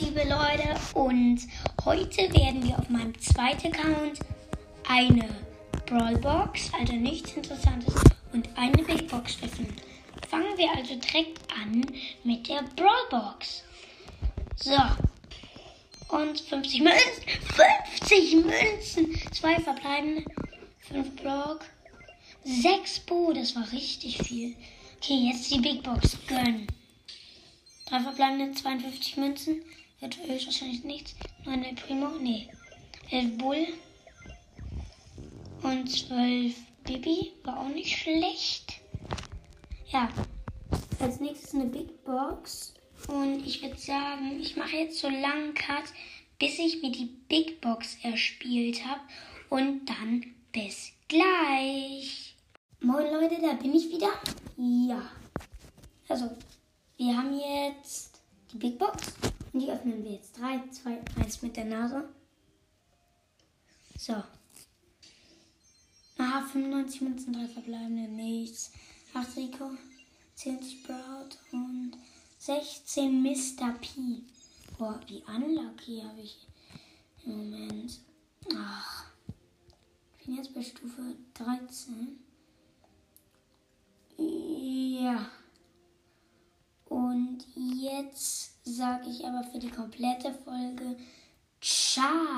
liebe Leute, und heute werden wir auf meinem zweiten Account eine Brawlbox, also nichts Interessantes, und eine Big Box öffnen. Fangen wir also direkt an mit der Brawlbox. So. Und 50 Münzen. 50 Münzen. Zwei verbleibende. 5 Block. 6 Bo. Das war richtig viel. Okay, jetzt die Big Box. Gönn. Drei verbleibende 52 Münzen. Wird höchstwahrscheinlich nichts. 9 El Primo. Nee. 11 Bull. Und 12 Bibi. War auch nicht schlecht. Ja. Als nächstes eine Big Box. Und ich würde sagen, ich mache jetzt so lange Cut, bis ich mir die Big Box erspielt habe. Und dann bis gleich. Moin Leute, da bin ich wieder. Ja. Also, wir haben jetzt die Big Box. Und die öffnen wir jetzt. 3, 2, 1 mit der Nase. So. Ah, 95 Münzen, 3 verbleibende, nichts. 8 Rico, 10 Sprout und 16 Mr. P. Boah, wie unlucky habe ich im Moment. Ach. Ich bin jetzt bei Stufe 13. Ja. Und jetzt sage ich aber für die komplette Folge Ciao.